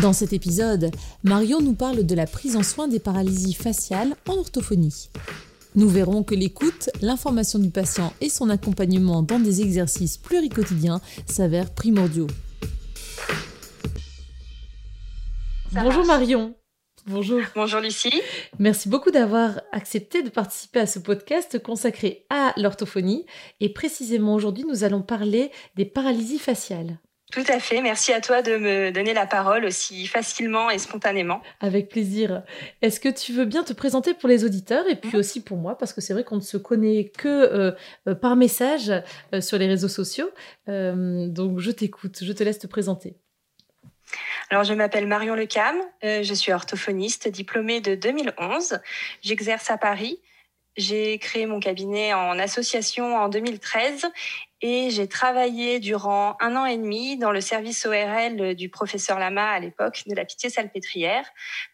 Dans cet épisode, Marion nous parle de la prise en soin des paralysies faciales en orthophonie. Nous verrons que l'écoute, l'information du patient et son accompagnement dans des exercices pluricotidiens s'avèrent primordiaux. Bonjour Marion. Bonjour. Bonjour Lucie. Merci beaucoup d'avoir accepté de participer à ce podcast consacré à l'orthophonie. Et précisément aujourd'hui, nous allons parler des paralysies faciales. Tout à fait. Merci à toi de me donner la parole aussi facilement et spontanément. Avec plaisir. Est-ce que tu veux bien te présenter pour les auditeurs et puis aussi pour moi? Parce que c'est vrai qu'on ne se connaît que euh, euh, par message euh, sur les réseaux sociaux. donc je t'écoute, je te laisse te présenter. Alors, je m'appelle Marion Lecam, je suis orthophoniste diplômée de 2011. J'exerce à Paris. J'ai créé mon cabinet en association en 2013 et j'ai travaillé durant un an et demi dans le service ORL du professeur Lama à l'époque de la Pitié-Salpêtrière,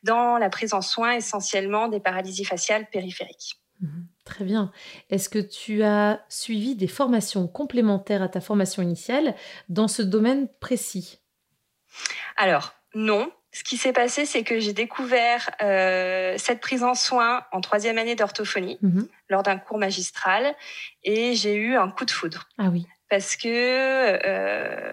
dans la prise en soins essentiellement des paralysies faciales périphériques. Mhm. très bien. Est-ce que tu as suivi des formations complémentaires à ta formation initiale dans ce domaine précis? Alors, non. Ce qui s'est passé, c'est que j'ai découvert euh, cette prise en soins en troisième année d'orthophonie mhm. lors d'un cours magistral et j'ai eu un coup de foudre. Ah oui. Parce que euh,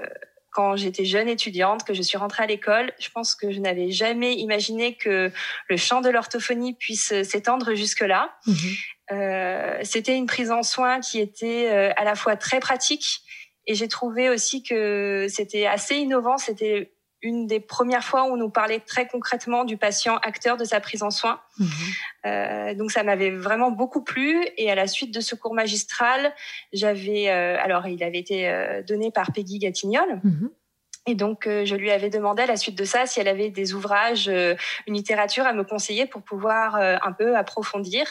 quand j'étais jeune étudiante, que je suis rentrée à l'école, je pense que je n'avais jamais imaginé que le champ de l'orthophonie puisse s'étendre jusque-là. Mhm. Euh, C'était une prise en soins qui était euh, à la fois très pratique et j'ai trouvé aussi que c'était assez innovant. C'était une des premières fois où on nous parlait très concrètement du patient acteur de sa prise en soin. Mhm. Euh, donc ça m'avait vraiment beaucoup plu. Et à la suite de ce cours magistral, j'avais, euh, alors il avait été euh, donné par Peggy Gatignol. Mhm. Et donc, euh, je lui avais demandé à la suite de ça si elle avait des ouvrages, une littérature à me conseiller pour pouvoir un peu approfondir.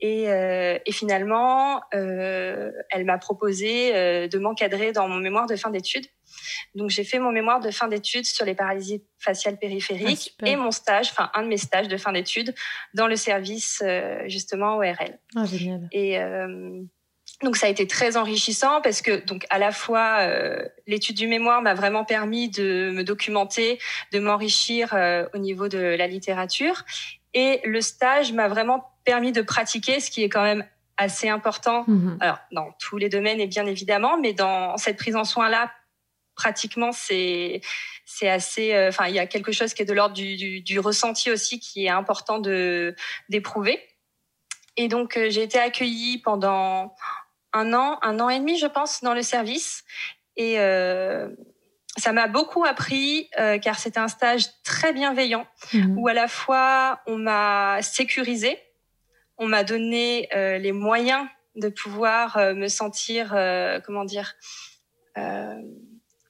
Et, et finalement, elle m'a proposé de m'encadrer dans mon mémoire de fin d'études. Donc j'ai fait mon mémoire de fin d'études sur les paralysies faciales périphériques ah, et mon stage, enfin un de mes stages de fin d'études dans le service euh, justement ORL. Ah génial. Et euh, donc ça a été très enrichissant parce que donc à la fois euh, l'étude du mémoire m'a vraiment permis de me documenter, de m'enrichir au niveau de la littérature et le stage m'a vraiment permis de pratiquer ce qui est quand même assez important. Mhm. Alors dans tous les domaines et bien évidemment, mais dans cette prise en soin là pratiquement c'est c'est assez euh, enfin il y a quelque chose qui est de l'ordre du, du, ressenti aussi qui est important de d'éprouver et donc euh, j'ai été accueillie pendant un an un an et demi je pense dans le service et euh, ça m'a beaucoup appris car c'était un stage très bienveillant mmh. où à la fois on m'a sécurisé on m'a donné les moyens de pouvoir me sentir comment dire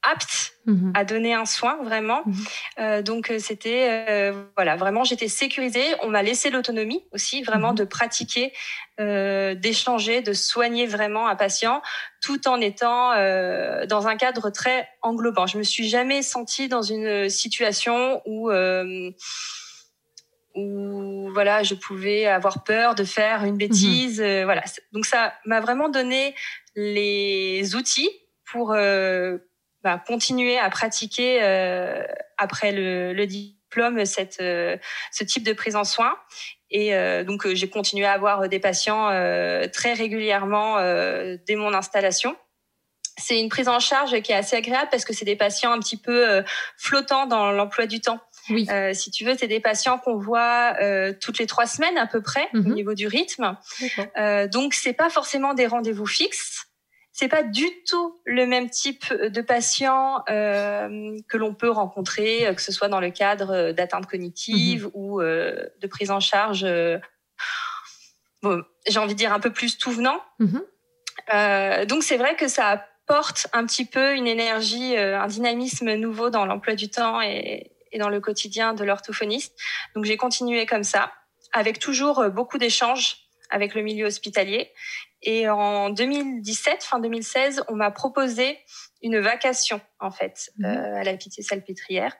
apte mhm. à donner un soin vraiment. Mhm. Euh, donc euh, c'était euh, voilà vraiment j'étais sécurisée. On m'a laissé l'autonomie aussi vraiment mhm. de pratiquer, d'échanger, de soigner vraiment un patient tout en étant dans un cadre très englobant. Je me suis jamais sentie dans une situation où où voilà je pouvais avoir peur de faire une bêtise. voilà donc ça m'a vraiment donné les outils pour bah, continuer à pratiquer euh, après le, le, diplôme cette, euh, ce type de prise en soin. Et euh, donc j'ai continué à avoir des patients très régulièrement dès mon installation. C'est une prise en charge qui est assez agréable parce que c'est des patients un petit peu flottants dans l'emploi du temps. Oui. Euh, si tu veux, c'est des patients qu'on voit euh, toutes les trois semaines à peu près au mhm. niveau du rythme. Euh, donc c'est pas forcément des rendez-vous fixes c'est pas du tout le même type de patient euh, que l'on peut rencontrer, euh, que ce soit dans le cadre euh, d'atteinte cognitive mhm. ou euh, de prise en charge. Euh, bon, j'ai envie de dire un peu plus tout venant. Mhm. Donc c'est vrai que ça apporte un petit peu une énergie, un dynamisme nouveau dans l'emploi du temps et, et dans le quotidien de l'orthophoniste. Donc j'ai continué comme ça, avec toujours beaucoup d'échanges avec le milieu hospitalier. Et en 2017, fin 2016, on m'a proposé une vacation en fait mmh. euh, à la Pitié-Salpêtrière,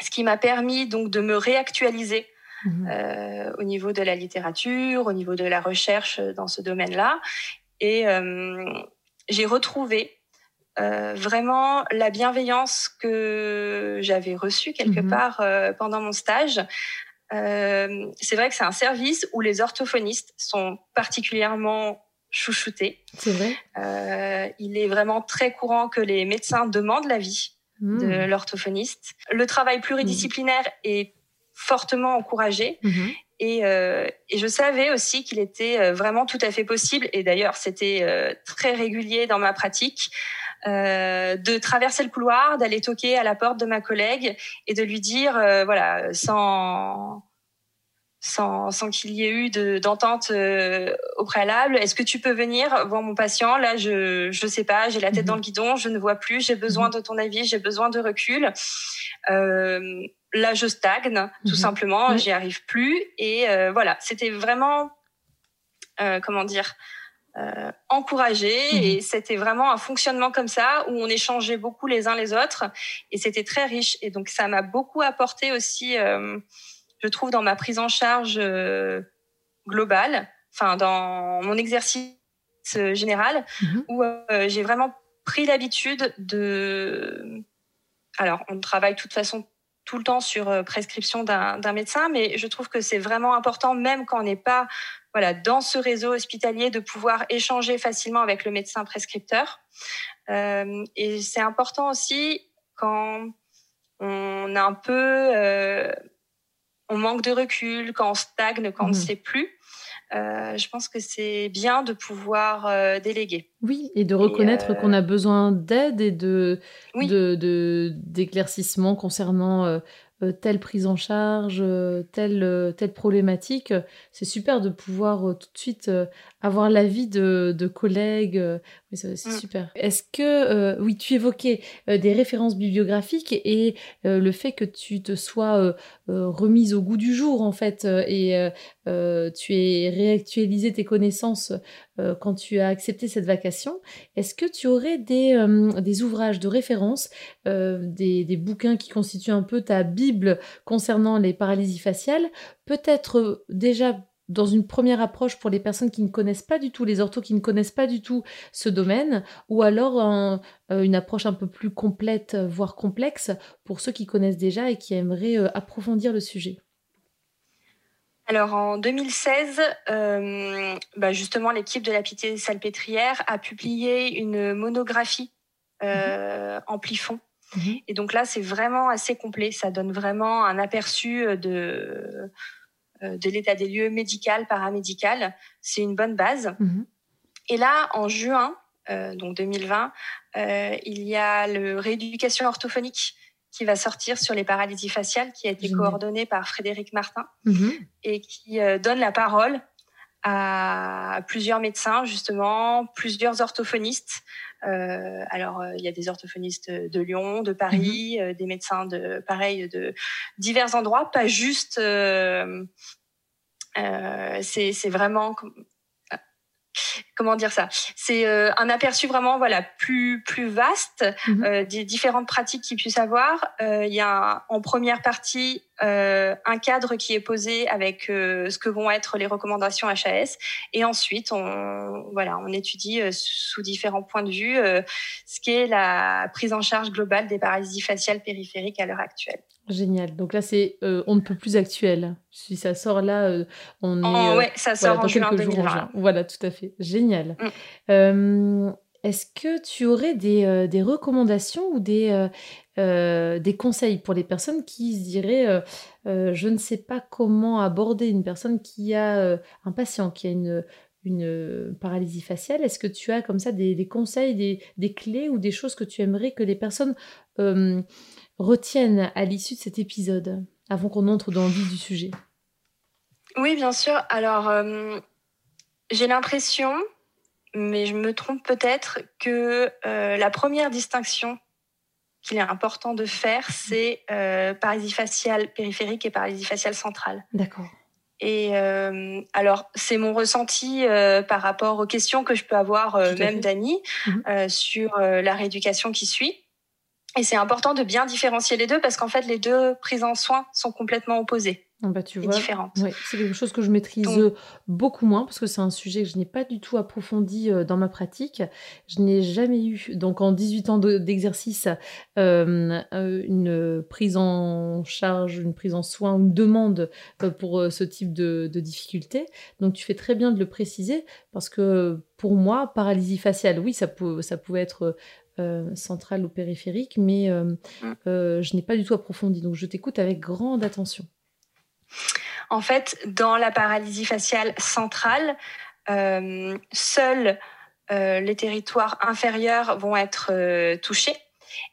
ce qui m'a permis donc de me réactualiser mmh. euh, au niveau de la littérature, au niveau de la recherche dans ce domaine-là, et euh, j'ai retrouvé vraiment la bienveillance que j'avais reçue quelque mmh. part pendant mon stage. C'est vrai que c'est un service où les orthophonistes sont particulièrement chouchouté. C'est vrai. Euh, il est vraiment très courant que les médecins demandent l'avis de hmm. l'orthophoniste. Le travail pluridisciplinaire est fortement encouragé. Hmm. Et, euh, et, je savais aussi qu'il était euh, vraiment tout à fait possible, et d'ailleurs c'était euh, très régulier dans ma pratique, euh, de traverser le couloir, d'aller toquer à la porte de ma collègue et de lui dire, euh, voilà, sans sans, sans qu'il y ait eu d'entente euh, au préalable. Est-ce que tu peux venir voir mon patient? Là, je je sais pas, j'ai la tête dans le mhm. guidon, je ne vois plus, j'ai besoin mhm. de ton avis, j'ai besoin de recul. Euh, là, je stagne, tout mhm. simplement, j'y arrive plus. Et euh, voilà, c'était vraiment, euh, comment dire, euh, encouragé et c'était vraiment un fonctionnement comme ça où on échangeait beaucoup les uns les autres et c'était très riche. Et donc, ça m'a beaucoup apporté aussi je trouve, dans ma prise en charge euh, globale, enfin dans mon exercice euh, général, mhm. où euh, j'ai vraiment pris l'habitude de... Alors, on travaille de toute façon tout le temps sur prescription d'un médecin, mais je trouve que c'est vraiment important, même quand on n'est pas voilà, dans ce réseau hospitalier, de pouvoir échanger facilement avec le médecin prescripteur. Euh, et c'est important aussi quand on a un peu euh, on manque de recul, quand on stagne, quand on ne mmh. sait plus. Euh, je pense que c'est bien de pouvoir euh, déléguer. Oui, et de reconnaître qu'on a besoin d'aide et de, d'éclaircissement concernant telle prise en charge, euh, telle, euh, telle problématique. C'est super de pouvoir tout de suite avoir l'avis de, de collègues. Oui, c'est mm. super. Est-ce que, oui, tu évoquais des références bibliographiques et le fait que tu te sois remise au goût du jour, en fait, et tu aies réactualisé tes connaissances quand tu as accepté cette vacation. Est-ce que tu aurais des, des ouvrages de référence, des, bouquins qui constituent un peu ta Bible concernant les paralysies faciales, peut-être euh, déjà dans une première approche pour les personnes qui ne connaissent pas du tout, les orthos qui ne connaissent pas du tout ce domaine, ou alors euh, une approche un peu plus complète, voire complexe, pour ceux qui connaissent déjà et qui aimeraient euh, approfondir le sujet? Alors en 2016, bah, justement, l'équipe de la Pitié Salpêtrière a publié une monographie euh, en plifond Mhm. Et donc là, c'est vraiment assez complet. Ça donne vraiment un aperçu euh, de, euh, de l'état des lieux médical, paramédical. C'est une bonne base. Mhm. Et là, en juin, euh, donc 2020, euh, il y a le rééducation orthophonique qui va sortir sur les paralysies faciales, qui a été coordonné par Frédéric Martin mhm. et qui euh, donne la parole à plusieurs médecins, justement, plusieurs orthophonistes, euh, alors, euh, il y a des orthophonistes de Lyon, de Paris, euh, des médecins de pareil de divers endroits, pas juste. c'est vraiment comment dire ça C'est euh, un aperçu vraiment voilà plus plus vaste mhm. euh, des différentes pratiques qu'il puisse avoir. Euh, il y a en première partie un cadre qui est posé avec ce que vont être les recommandations HAS et ensuite on voilà on étudie sous différents points de vue ce qu'est la prise en charge globale des paralysies faciales périphériques à l'heure actuelle. Génial. Donc là, c'est on ne peut plus actuel. Si ça sort là, on est. ouais, ça sort en juin 2020. Voilà, tout à fait. Génial. Mm. Est-ce que tu aurais des, des recommandations ou des, des conseils pour les personnes qui se diraient je ne sais pas comment aborder une personne qui a un patient qui a une, paralysie faciale? Est-ce que tu as comme ça des, conseils, des, des, clés ou des choses que tu aimerais que les personnes retiennent à l'issue de cet épisode, avant qu'on entre dans le vif du sujet? Oui, bien sûr. Alors, euh, j'ai l'impression, mais je me trompe peut-être, que euh, la première distinction qu'il est important de faire, c'est euh, paralysie faciale périphérique et paralysie faciale centrale. D'accord. Et euh, alors, c'est mon ressenti euh, par rapport aux questions que je peux avoir, euh, même d'Annie, mhm. sur la rééducation qui suit. Et c'est important de bien différencier les deux parce qu'en fait, les deux prises en soins sont complètement opposées. Ah bah, tu vois, c'est quelque chose que je maîtrise beaucoup moins parce que c'est un sujet que je n'ai pas du tout approfondi euh, dans ma pratique. Je n'ai jamais eu, donc en 18 ans d'exercice, euh, euh, une prise en charge, une prise en soin, une demande pour ce type de, de difficulté. Donc tu fais très bien de le préciser parce que pour moi, paralysie faciale, oui, ça, peut, ça pouvait être centrale ou périphérique, mais mmh. je n'ai pas du tout approfondi. Donc je t'écoute avec grande attention. En fait, dans la paralysie faciale centrale, euh, seuls euh, les territoires inférieurs vont être euh, touchés.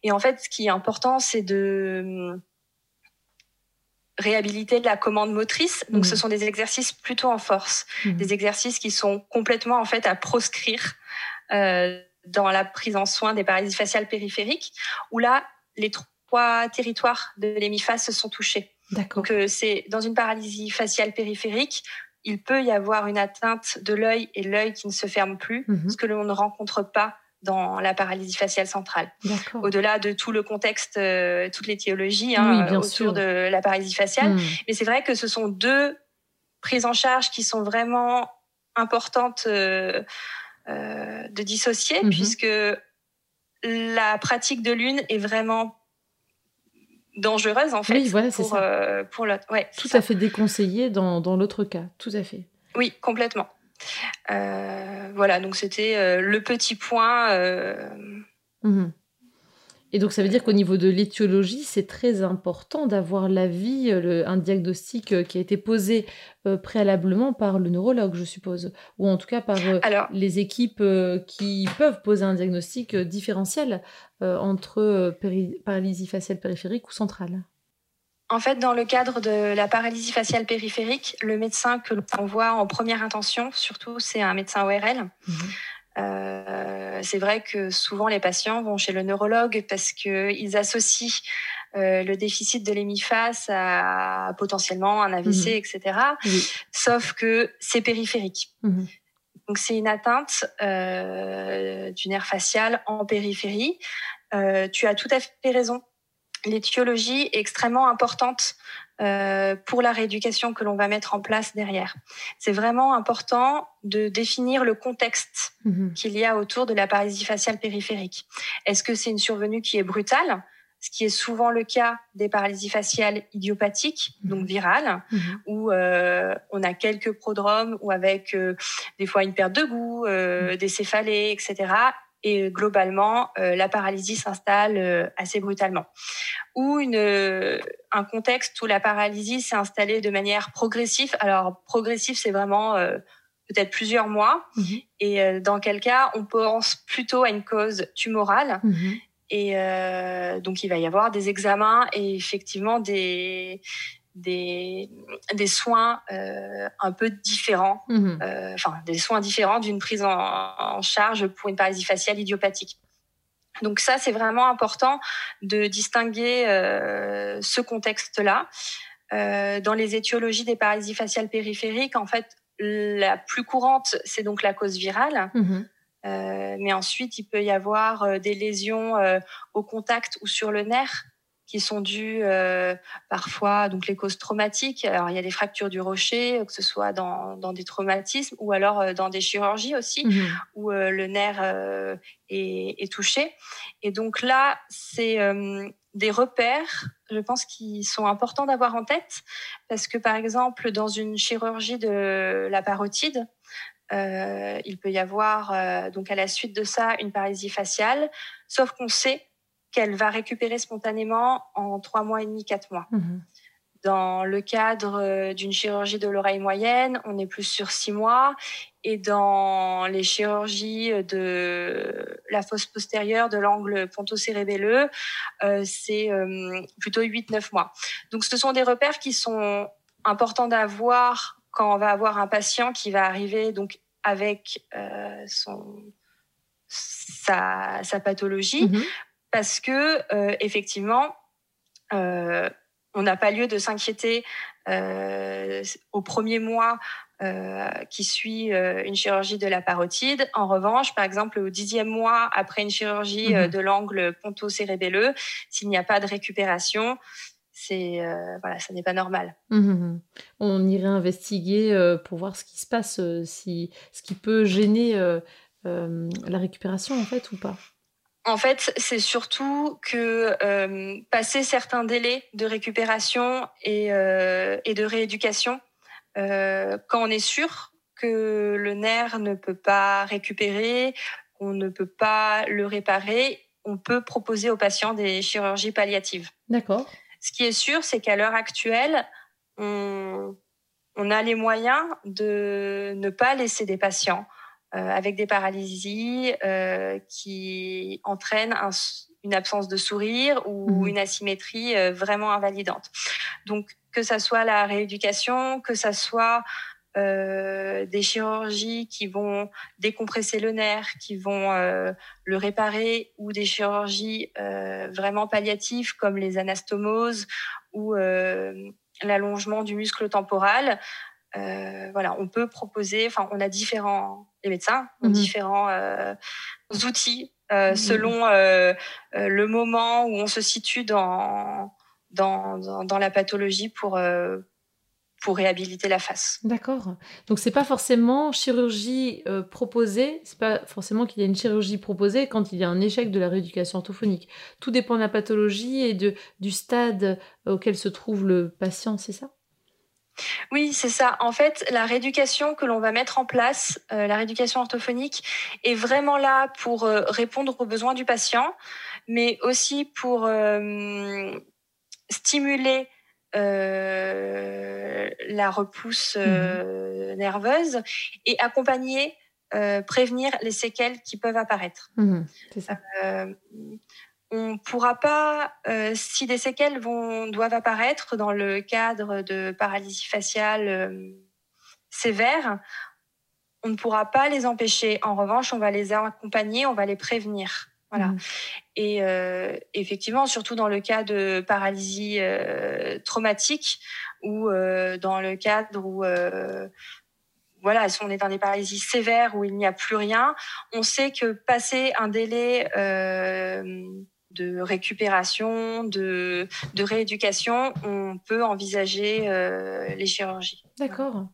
Et en fait, ce qui est important, c'est de réhabiliter la commande motrice. Donc, ce mmh. sont des exercices plutôt en force, mmh. des exercices qui sont complètement en fait à proscrire dans la prise en soin des paralysies faciales périphériques, où là, les trois territoires de l'hémiphase sont touchés. Donc euh, c'est dans une paralysie faciale périphérique, il peut y avoir une atteinte de l'œil et l'œil qui ne se ferme plus, mhm. ce que l'on ne rencontre pas dans la paralysie faciale centrale. Au-delà de tout le contexte, euh, toute l'étiologie hein, autour de la paralysie faciale. Mhm. Mais c'est vrai que ce sont deux prises en charge qui sont vraiment importantes euh, de dissocier, mhm. puisque la pratique de l'une est vraiment dangereuse en fait. Oui, voilà, ça. Euh, pour l'autre. Ouais, tout à fait déconseillé dans, dans l'autre cas, tout à fait. Oui, complètement. Euh, voilà, donc c'était euh, le petit point. Mmh et donc, ça veut dire qu'au niveau de l'étiologie, c'est très important d'avoir l'avis, euh, un diagnostic euh, qui a été posé euh, préalablement par le neurologue, je suppose, ou en tout cas par les équipes qui peuvent poser un diagnostic différentiel entre paralysie faciale périphérique ou centrale. En fait, dans le cadre de la paralysie faciale périphérique, le médecin que l'on voit en première intention, surtout, c'est un médecin ORL. Mmh euh, c'est vrai que souvent les patients vont chez le neurologue parce qu'ils associent euh, le déficit de l'hémiphase à potentiellement un AVC, mhm. etc. Sauf que c'est périphérique. Mhm. Donc c'est une atteinte euh, du nerf facial en périphérie. tu as tout à fait raison. L'étiologie est extrêmement importante euh, pour la rééducation que l'on va mettre en place derrière. C'est vraiment important de définir le contexte mhm. qu'il y a autour de la paralysie faciale périphérique. Est-ce que c'est une survenue qui est brutale ce qui est souvent le cas des paralysies faciales idiopathiques, mhm. donc virales, mhm. où euh, on a quelques prodromes ou avec euh, des fois une perte de goût, des céphalées, etc et globalement euh, la paralysie s'installe euh, assez brutalement. Ou une, euh, un contexte où la paralysie s'est installée de manière progressive. Alors progressif, c'est vraiment peut-être plusieurs mois. Mhm. Et dans quel cas, on pense plutôt à une cause tumorale. Mhm. Et donc, il va y avoir des examens et effectivement des, des, des soins euh, un peu différents, mhm. euh, enfin des soins différents d'une prise en, charge pour une paralysie faciale idiopathique. Donc ça, c'est vraiment important de distinguer euh, ce contexte-là. dans les étiologies des paralysies faciales périphériques, en fait, la plus courante, c'est donc la cause virale. Mhm. mais ensuite, il peut y avoir des lésions au contact ou sur le nerf qui sont dues euh, parfois donc les causes traumatiques. Alors il y a des fractures du rocher, que ce soit dans, dans des traumatismes ou alors euh, dans des chirurgies aussi mhm. où euh, le nerf est, est, touché. Et donc là, c'est des repères, je pense, qui sont importants d'avoir en tête parce que par exemple dans une chirurgie de la parotide, euh, il peut y avoir donc à la suite de ça une paralysie faciale, sauf qu'on sait qu'elle va récupérer spontanément en trois mois et demi, quatre mois. Mhm. Dans le cadre euh, d'une chirurgie de l'oreille moyenne, on est plus sur six mois. Et dans les chirurgies de la fosse postérieure de l'angle pontocérébelleux, euh, c'est euh, plutôt 8-9 mois. Donc ce sont des repères qui sont importants d'avoir quand on va avoir un patient qui va arriver donc avec son, sa, pathologie. Mhm parce que effectivement, on n'a pas lieu de s'inquiéter au premier mois euh, qui suit euh, une chirurgie de la parotide. En revanche, par exemple, au dixième mois après une chirurgie euh, mhm. de l'angle ponto-cérébelleux, s'il n'y a pas de récupération, c'est voilà, ça n'est pas normal. Mhm, mhm. On irait investiguer pour voir ce qui se passe, si ce qui peut gêner la récupération en fait ou pas. En fait, c'est surtout que passer certains délais de récupération et, et de rééducation, euh, quand on est sûr que le nerf ne peut pas récupérer, qu'on ne peut pas le réparer, on peut proposer aux patients des chirurgies palliatives. D'accord. Ce qui est sûr, c'est qu'à l'heure actuelle, on, a les moyens de ne pas laisser des patients euh, avec des paralysies euh, qui entraînent une absence de sourire ou mmh. une asymétrie vraiment invalidante. Donc, que ça soit la rééducation, que ça soit euh, des chirurgies qui vont décompresser le nerf, qui vont euh, le réparer, ou des chirurgies euh, vraiment palliatives comme les anastomoses ou l'allongement du muscle temporal. Voilà, on peut proposer, enfin, on a différents, les médecins ont mhm. différents outils mhm. selon le moment où on se situe dans dans, dans, la pathologie pour, euh, pour réhabiliter la face. D'accord. Donc c'est pas forcément chirurgie euh, proposée, c'est pas forcément qu'il y a une chirurgie proposée quand il y a un échec de la rééducation orthophonique. Tout dépend de la pathologie et de, du stade auquel se trouve le patient, c'est ça? Oui, c'est ça. En fait, la rééducation que l'on va mettre en place, euh, la rééducation orthophonique, est vraiment là pour répondre aux besoins du patient, mais aussi pour stimuler euh, la repousse euh, nerveuse et accompagner, euh, prévenir les séquelles qui peuvent apparaître. Mmh on ne pourra pas, si des séquelles vont, doivent apparaître dans le cadre de paralysie faciale sévère, on ne pourra pas les empêcher. En revanche, on va les accompagner, on va les prévenir. Voilà. Mmh. Et euh, effectivement, surtout dans le cas de paralysie euh, traumatique ou euh, dans le cadre où voilà, si on est dans des paralysies sévères où il n'y a plus rien, on sait que passer un délai de récupération, de, de, rééducation, on peut envisager les chirurgies. D'accord.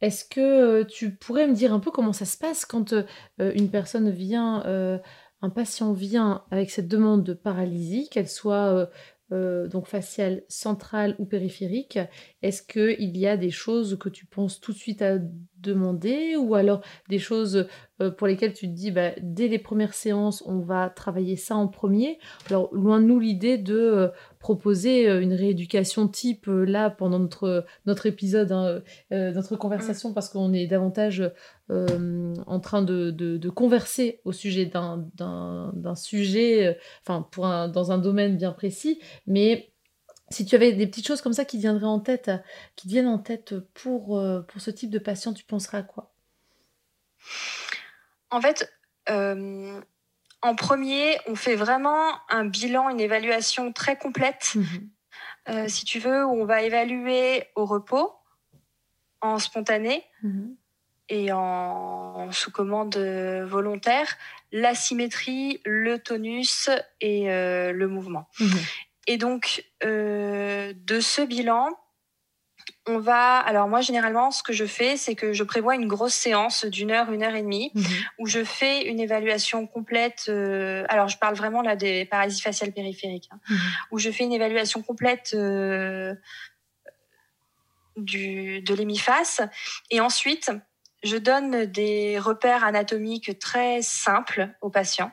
Est-ce que tu pourrais me dire un peu comment ça se passe quand une personne vient un patient vient avec cette demande de paralysie, qu'elle soit euh, euh, donc faciale centrale ou périphérique, est-ce qu'il y a des choses que tu penses tout de suite à demander ou alors des choses euh, pour lesquelles tu te dis bah, dès les premières séances on va travailler ça en premier. Alors loin de nous l'idée de euh, proposer euh, une rééducation type là pendant notre notre épisode hein, notre conversation parce qu'on est davantage en train de, de, converser au sujet d'un sujet enfin pour dans un domaine bien précis. Mais si tu avais des petites choses comme ça qui viendraient en tête, qui viennent en tête pour, euh, pour ce type de patient, tu penserais à quoi? En fait, euh, en premier, on fait vraiment un bilan, une évaluation très complète, mmh euh, si tu veux, où on va évaluer au repos, en spontané mmh et en sous commande volontaire, la symétrie, le tonus et le mouvement. Mmh et donc, euh, de ce bilan, on va. Alors, moi, généralement, ce que je fais, c'est que je prévois une grosse séance d'une heure, une heure et demie, mhm. où je fais une évaluation complète. Euh, alors, je parle vraiment là des paralysies faciales périphériques, hein, mhm. où je fais une évaluation complète. Euh, du, de l'hémiface. Et ensuite, je donne des repères anatomiques très simples aux patients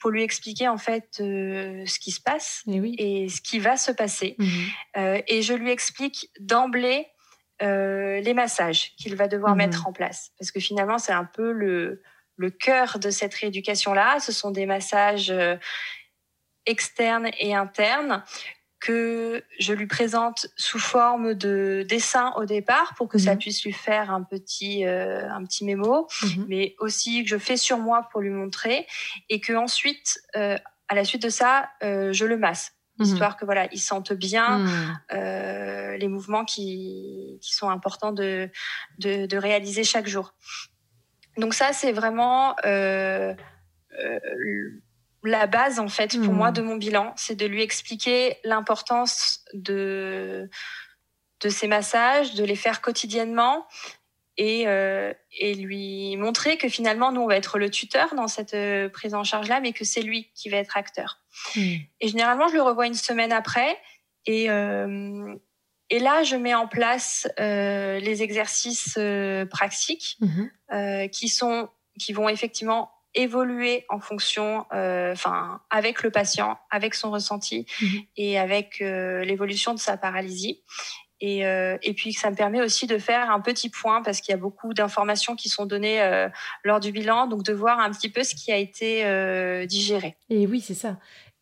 pour lui expliquer en fait euh, ce qui se passe et, ce qui va se passer. Mhm. Euh, et je lui explique d'emblée euh, les massages qu'il va devoir mhm. mettre en place. Parce que finalement, c'est un peu le, le cœur de cette rééducation-là. Ce sont des massages externes et internes que je lui présente sous forme de dessin au départ pour que ça mhm. puisse lui faire un petit euh, un petit mémo, mhm. mais aussi que je fais sur moi pour lui montrer et que ensuite euh, à la suite de ça, je le masse. Mhm. histoire que voilà ils sentent bien euh, les mouvements qui, qui sont importants de, de, de réaliser chaque jour. Donc ça c'est vraiment euh, euh, la base en fait pour moi mhm. de mon bilan, c'est de lui expliquer l'importance de de ces massages, de les faire quotidiennement et, euh, et lui montrer que finalement, nous, on va être le tuteur dans cette euh, prise en charge-là, mais que c'est lui qui va être acteur. Hmm. Et généralement, je le revois une semaine après. Et, euh, et là, je mets en place les exercices pratiques mm-hmm. qui, sont, qui vont effectivement évoluer en fonction, enfin, avec le patient, avec son ressenti mm-hmm. et avec l'évolution de sa paralysie. Et, euh, et, puis ça me permet aussi de faire un petit point parce qu'il y a beaucoup d'informations qui sont données euh, lors du bilan, donc de voir un petit peu ce qui a été euh, digéré. Et oui, c'est ça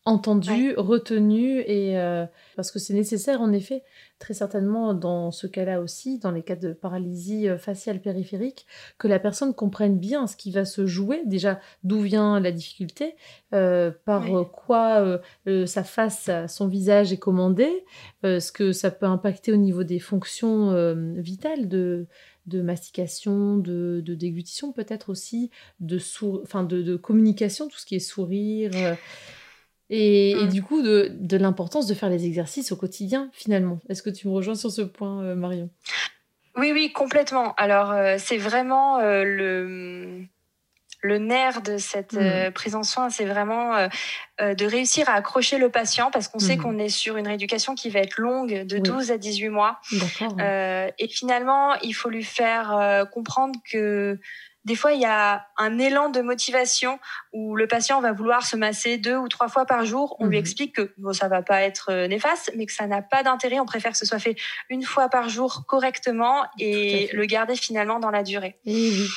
entendu, retenu, et euh, parce que c'est nécessaire en effet, très certainement dans ce cas-là aussi, dans les cas de paralysie euh, faciale périphérique, que la personne comprenne bien ce qui va se jouer, déjà d'où vient la difficulté, euh, par quoi sa face, son visage est commandé, ce que ça peut impacter au niveau des fonctions vitales de de mastication, de, de déglutition peut-être aussi, de, enfin de, de, communication, tout ce qui est sourire, et, mm. du coup, de, de l'importance de faire les exercices au quotidien, finalement. Est-ce que tu me rejoins sur ce point, euh, Marion? Oui, oui, complètement. Alors, euh, c'est vraiment euh, le, le nerf de cette mm. prise en soin, c'est vraiment de réussir à accrocher le patient parce qu'on sait mm. qu'on est sur une rééducation qui va être longue, de 12 à 18 mois. et finalement, il faut lui faire comprendre que des fois, il y a un élan de motivation où le patient va vouloir se masser deux ou trois fois par jour. On lui mhm. explique que bon, ça va pas être euh, néfaste, mais que ça n'a pas d'intérêt. On préfère que ce soit fait une fois par jour correctement et le garder finalement dans la durée. oui.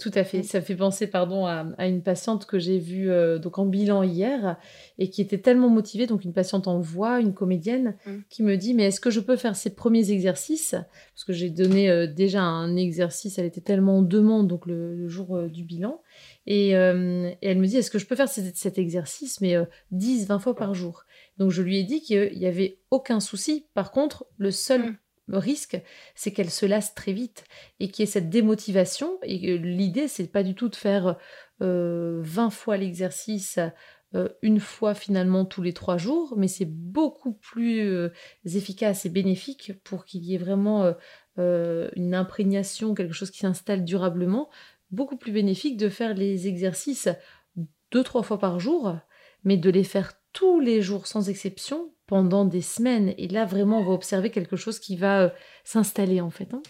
Tout à fait. Mm. Ça fait penser, pardon, à, une patiente que j'ai vue euh, donc en bilan hier et qui était tellement motivée, donc une patiente en voix, une comédienne, mm. qui me dit mais est-ce que je peux faire ces premiers exercices? Parce que j'ai donné euh, déjà un exercice, elle était tellement en demande donc le, jour euh, du bilan et, elle me dit est-ce que je peux faire cet, exercice mais 10, 20 fois par jour? Donc je lui ai dit qu'il n'y avait aucun souci. Par contre, le seul mm risque, c'est qu'elle se lasse très vite et qu'il y ait cette démotivation. Et l'idée, c'est pas du tout de faire 20 euh, fois l'exercice euh, une fois finalement tous les trois jours, mais c'est beaucoup plus euh, efficace et bénéfique pour qu'il y ait vraiment une imprégnation, quelque chose qui s'installe durablement, beaucoup plus bénéfique de faire les exercices deux, trois fois par jour, mais de les faire tous les jours sans exception pendant des semaines. Et là, vraiment, on va observer quelque chose qui va euh, s'installer en fait. Hein.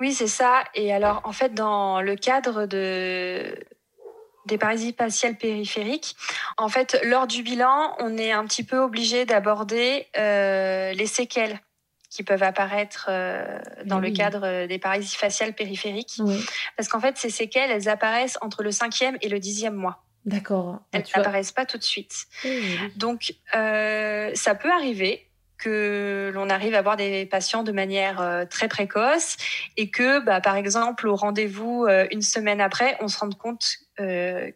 oui, c'est ça. Et alors, en fait, dans le cadre de des paralysies faciales périphériques. En fait, lors du bilan, on est un petit peu obligé d'aborder euh, les séquelles qui peuvent apparaître euh, dans le cadre des paralysies faciales périphériques. Parce qu'en fait, ces séquelles, elles apparaissent entre le cinquième et le dixième mois. D'accord. Elles n'apparaissent pas tout de suite. Donc, euh, ça peut arriver que l'on arrive à avoir des patients de manière euh, très précoce et que, bah, par exemple, au rendez-vous euh, une semaine après, on se rende compte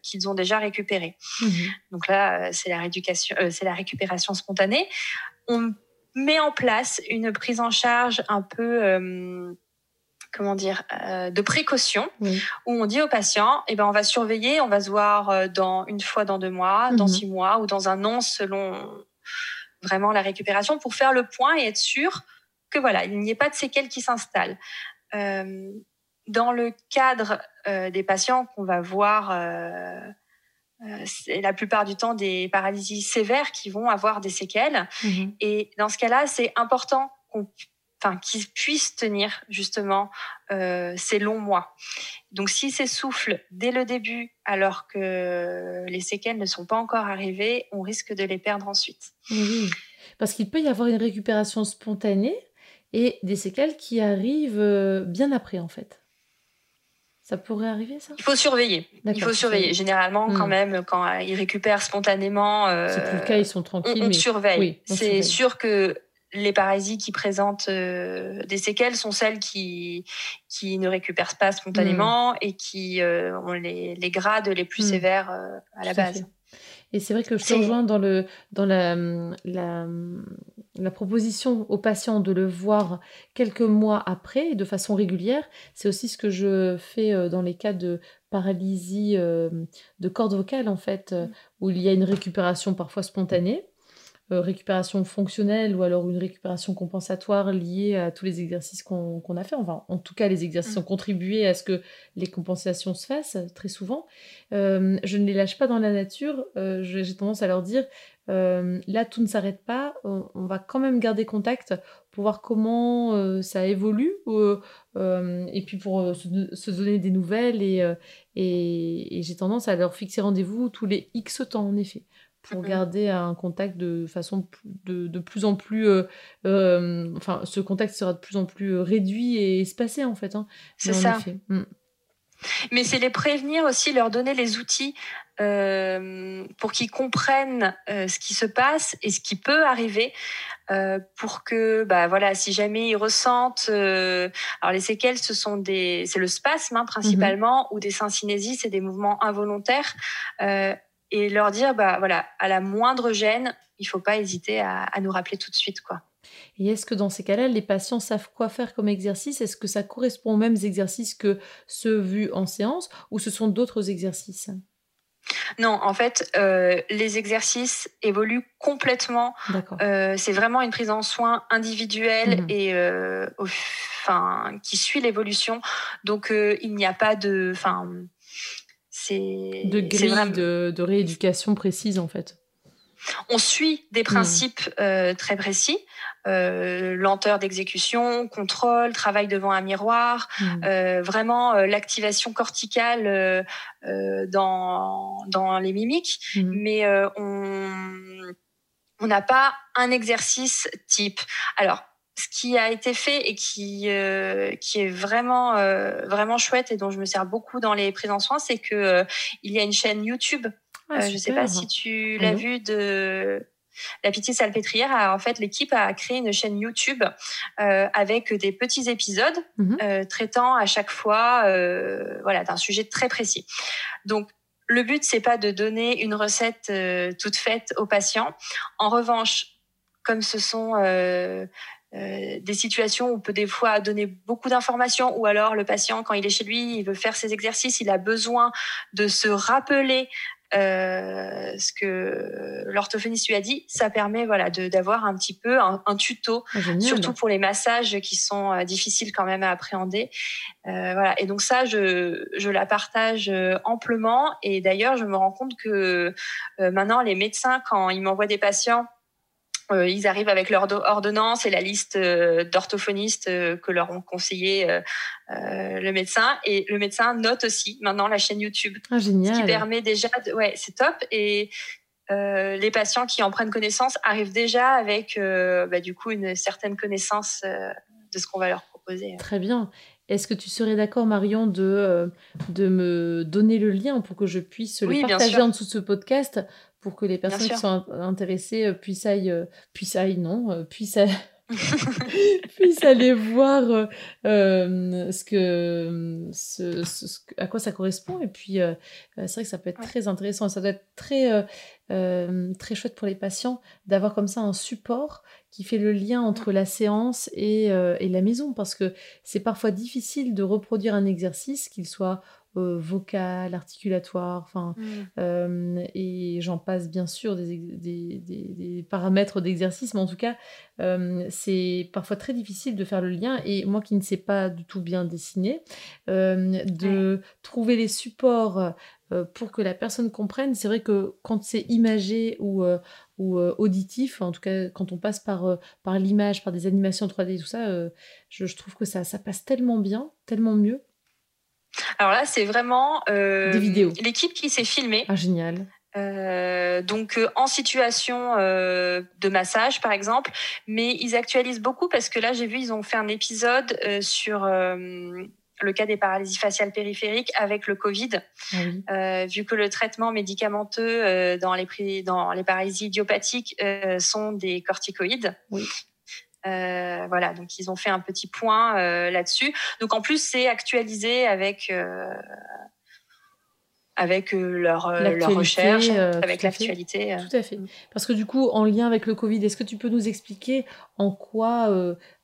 qu'ils ont déjà récupéré. Mhm. Donc là, c'est la rééducation, c'est la récupération spontanée. On met en place une prise en charge un peu comment dire, euh, de précaution, où on dit aux patients, eh ben, on va surveiller, on va se voir euh, dans une fois dans deux mois, dans mhm. six mois ou dans un an selon vraiment la récupération pour faire le point et être sûr que voilà, il n'y ait pas de séquelles qui s'installent. Euh, dans le cadre des patients qu'on va voir, c'est la plupart du temps des paralysies sévères qui vont avoir des séquelles. Mhm. Et dans ce cas-là, c'est important qu'on enfin, qu'ils puissent tenir justement euh, ces longs mois. Donc, s'ils s'essoufflent dès le début, alors que les séquelles ne sont pas encore arrivées, on risque de les perdre ensuite. Oui, parce qu'il peut y avoir une récupération spontanée et des séquelles qui arrivent euh, bien après, en fait. Ça pourrait arriver, ça? Il faut surveiller. Il faut surveiller. Généralement, quand hmm. même, quand ils récupèrent spontanément, euh, c'est le cas, ils sont tranquilles. On, surveille. c'est sûr que les paralysies qui présentent euh, des séquelles sont celles qui, qui ne récupèrent pas spontanément hmm. et qui euh, ont les, les, grades les plus hmm. sévères euh, à la base. Et c'est vrai que je te rejoins dans, le, dans la, la, la, proposition aux patients de le voir quelques mois après, de façon régulière. C'est aussi ce que je fais dans les cas de paralysie de corde vocale, en fait, euh, où il y a une récupération parfois spontanée. Euh, récupération fonctionnelle ou alors une récupération compensatoire liée à tous les exercices qu'on a fait. Enfin, en tout cas, les exercices mmh. ont contribué à ce que les compensations se fassent très souvent. Euh, je ne les lâche pas dans la nature. Euh, J'ai tendance à leur dire, là, tout ne s'arrête pas. On, va quand même garder contact pour voir comment ça évolue et puis pour se, donner des nouvelles. Et, et, et j'ai tendance à leur fixer rendez-vous tous les X temps, en effet pour garder un contact de façon de, de plus en plus euh, euh, enfin ce contact sera de plus en plus euh, réduit et espacé en fait hein. c'est ça mm. mais c'est les prévenir aussi leur donner les outils pour qu'ils comprennent ce qui se passe et ce qui peut arriver pour que bah voilà si jamais ils ressentent alors les séquelles ce sont des c'est le spasme hein, principalement mm-hmm. ou des syncinésies c'est des mouvements involontaires et leur dire bah voilà à la moindre gêne il faut pas hésiter à, nous rappeler tout de suite quoi et est-ce que dans ces cas-là, les patients savent quoi faire comme exercice? Est-ce que ça correspond aux mêmes exercices que ceux vus en séance ou ce sont d'autres exercices? Non, en fait, euh, les exercices évoluent complètement. Euh, c'est vraiment une prise en soin individuelle mmh. et euh, qui suit l'évolution. Donc il n'y a pas de, enfin de grille de, rééducation précise en fait. On suit des hmm. principes euh, très précis, euh, lenteur d'exécution, contrôle, travail devant un miroir, hmm. euh, vraiment l'activation corticale dans, dans les mimiques, hmm. mais on on n'a pas un exercice type. Alors, ce qui a été fait et qui euh, qui est vraiment euh, vraiment chouette et dont je me sers beaucoup dans les prises en soins, c'est que euh, il y a une chaîne YouTube. Ah, je sais pas si tu l'as vu de la Pitié Salpêtrière. en fait, l'équipe a créé une chaîne YouTube avec des petits épisodes mhm. traitant à chaque fois voilà d'un sujet très précis. Donc le but c'est pas de donner une recette toute faite aux patients. En revanche, comme ce sont euh, des situations où on peut des fois donner beaucoup d'informations ou alors le patient quand il est chez lui il veut faire ses exercices il a besoin de se rappeler euh, ce que l'orthophoniste lui a dit, ça permet voilà d'avoir un petit peu un, tuto, ah, surtout pour les massages qui sont euh, difficiles quand même à appréhender. Euh, voilà. Et donc ça, je, je la partage euh, amplement. Et d'ailleurs, je me rends compte que maintenant, les médecins, quand ils m'envoient des patients euh, ils arrivent avec leur ordonnance et la liste euh, d'orthophonistes euh, que leur ont conseillé le médecin. Et le médecin note aussi maintenant la chaîne YouTube. Ah, génial. Ce qui permet déjà... De... Ouais, c'est top. Et les patients qui en prennent connaissance arrivent déjà avec bah, du coup une certaine connaissance de ce qu'on va leur proposer. Très bien. Est-ce que tu serais d'accord, Marion, de, de me donner le lien pour que je puisse le partager en dessous de ce podcast pour que les personnes qui sont intéressées euh, puissent, aille, euh, puissent aille, non, euh, puissent, puissent aller voir ce que, ce, à quoi ça correspond. Et puis, c'est vrai que ça peut être très intéressant. Ça doit être très, très chouette pour les patients d'avoir comme ça un support qui fait le lien entre la séance et, et la maison. Parce que c'est parfois difficile de reproduire un exercice, qu'il soit euh, vocal, articulatoire, enfin, mm. euh, et j'en passe bien sûr des, des, des, paramètres d'exercice, mais en tout cas, euh, c'est parfois très difficile de faire le lien. Et moi qui ne sais pas du tout bien dessiner, de trouver les supports pour que la personne comprenne, c'est vrai que quand c'est imagé ou ou auditif, en tout cas quand on passe par, par l'image, par des animations 3D, tout ça, je, je, trouve que ça, ça passe tellement bien, tellement mieux. Alors là, c'est vraiment euh, des vidéos. L'équipe qui s'est filmée. Ah génial. Euh, donc euh, en situation de massage par exemple, mais ils actualisent beaucoup parce que là j'ai vu ils ont fait un épisode sur le cas des paralysies faciales périphériques avec le Covid, ah vu que le traitement médicamenteux dans les dans les paralysies idiopathiques sont des corticoïdes. Oui. Euh, voilà, donc ils ont fait un petit point euh, là-dessus. Donc en plus, c'est actualisé avec euh, avec leur, leur recherche, avec l'actualité. Tout à fait. Parce que du coup, en lien avec le Covid, est-ce que tu peux nous expliquer en quoi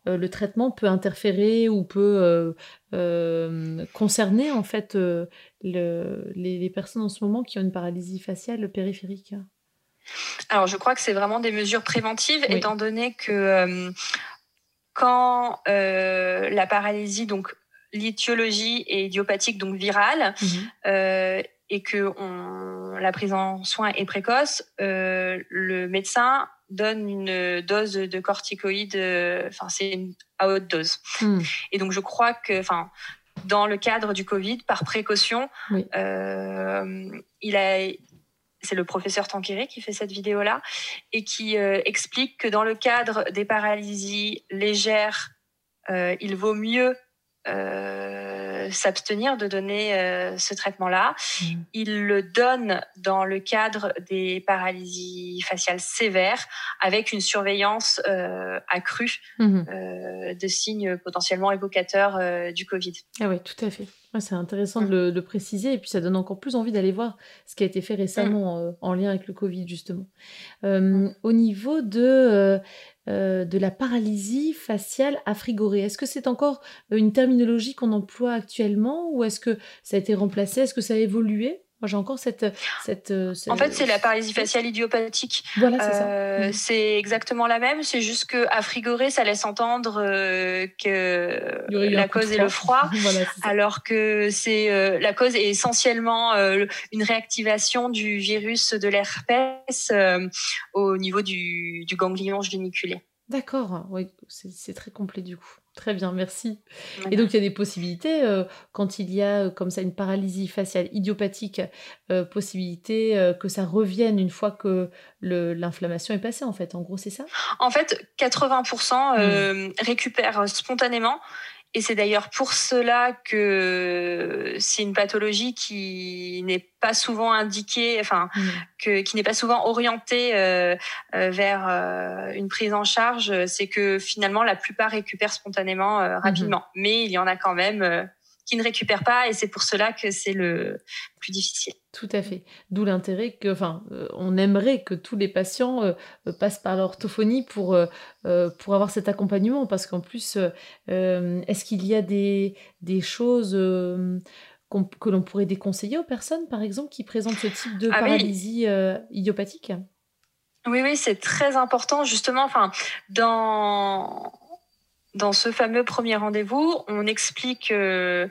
le traitement peut interférer ou peut concerner en fait le, les, les, personnes en ce moment qui ont une paralysie faciale périphérique? Alors, je crois que c'est vraiment des mesures préventives, étant donné que euh, quand euh, la paralysie, donc l'étiologie est idiopathique, donc virale, mhm. euh, et que on, la prise en soin est précoce, le médecin donne une dose de corticoïdes, enfin c'est à haute dose. Hmm. Et donc je crois que, enfin, dans le cadre du Covid, par précaution, il a c'est le professeur Tanqueray qui fait cette vidéo-là, et qui euh, explique que dans le cadre des paralysies légères, euh, il vaut mieux euh, s'abstenir de donner euh, ce traitement-là. Mmh. Il le donne dans le cadre des paralysies faciales sévères avec une surveillance euh, accrue mmh. de signes potentiellement évocateurs du Covid. Ah oui, tout à fait. c'est intéressant de, le, préciser et puis ça donne encore plus envie d'aller voir ce qui a été fait récemment mmh. en lien avec le Covid justement. Au niveau de euh, de la paralysie faciale affrigorée. Est-ce que c'est encore une terminologie qu'on emploie actuellement ou est-ce que ça a été remplacé? Est-ce que ça a évolué? Moi, j'ai encore cette, cette, euh, En fait, c'est la paralysie faciale idiopathique. Voilà, c'est ça. Euh, mhm. C'est exactement la même. C'est juste que à frigorer, ça laisse entendre euh, que la cause est le froid, alors que c'est la cause est essentiellement une réactivation du virus de l'herpès au niveau du, du ganglion géniculé. D'accord, oui, c'est très complet du coup. Très bien, merci. Et donc il y a des possibilités euh, quand il y a euh, comme ça une paralysie faciale idiopathique, euh, possibilité que ça revienne une fois que l'inflammation est passée en fait. En gros, c'est ça? En fait, 80% mmh. récupèrent spontanément et c'est d'ailleurs pour cela que c'est une pathologie qui n'est pas souvent indiquée, enfin, mmh. que, qui n'est pas souvent orientée euh, euh, vers euh, une prise en charge. C'est que finalement, la plupart récupèrent spontanément mmh. rapidement. Mais il y en a quand même qui ne récupèrent pas et c'est pour cela que c'est le plus difficile. Tout à fait. D'où l'intérêt que, enfin, euh, on aimerait que tous les patients euh, euh, passent par l'orthophonie pour, pour avoir cet accompagnement parce qu'en plus, est-ce qu'il y a des, des choses que l'on pourrait déconseiller aux personnes, par exemple, qui présentent ce type de ah paralysie idiopathique? Oui, oui, c'est très important justement. Enfin, dans dans ce fameux premier rendez-vous, on explique euh,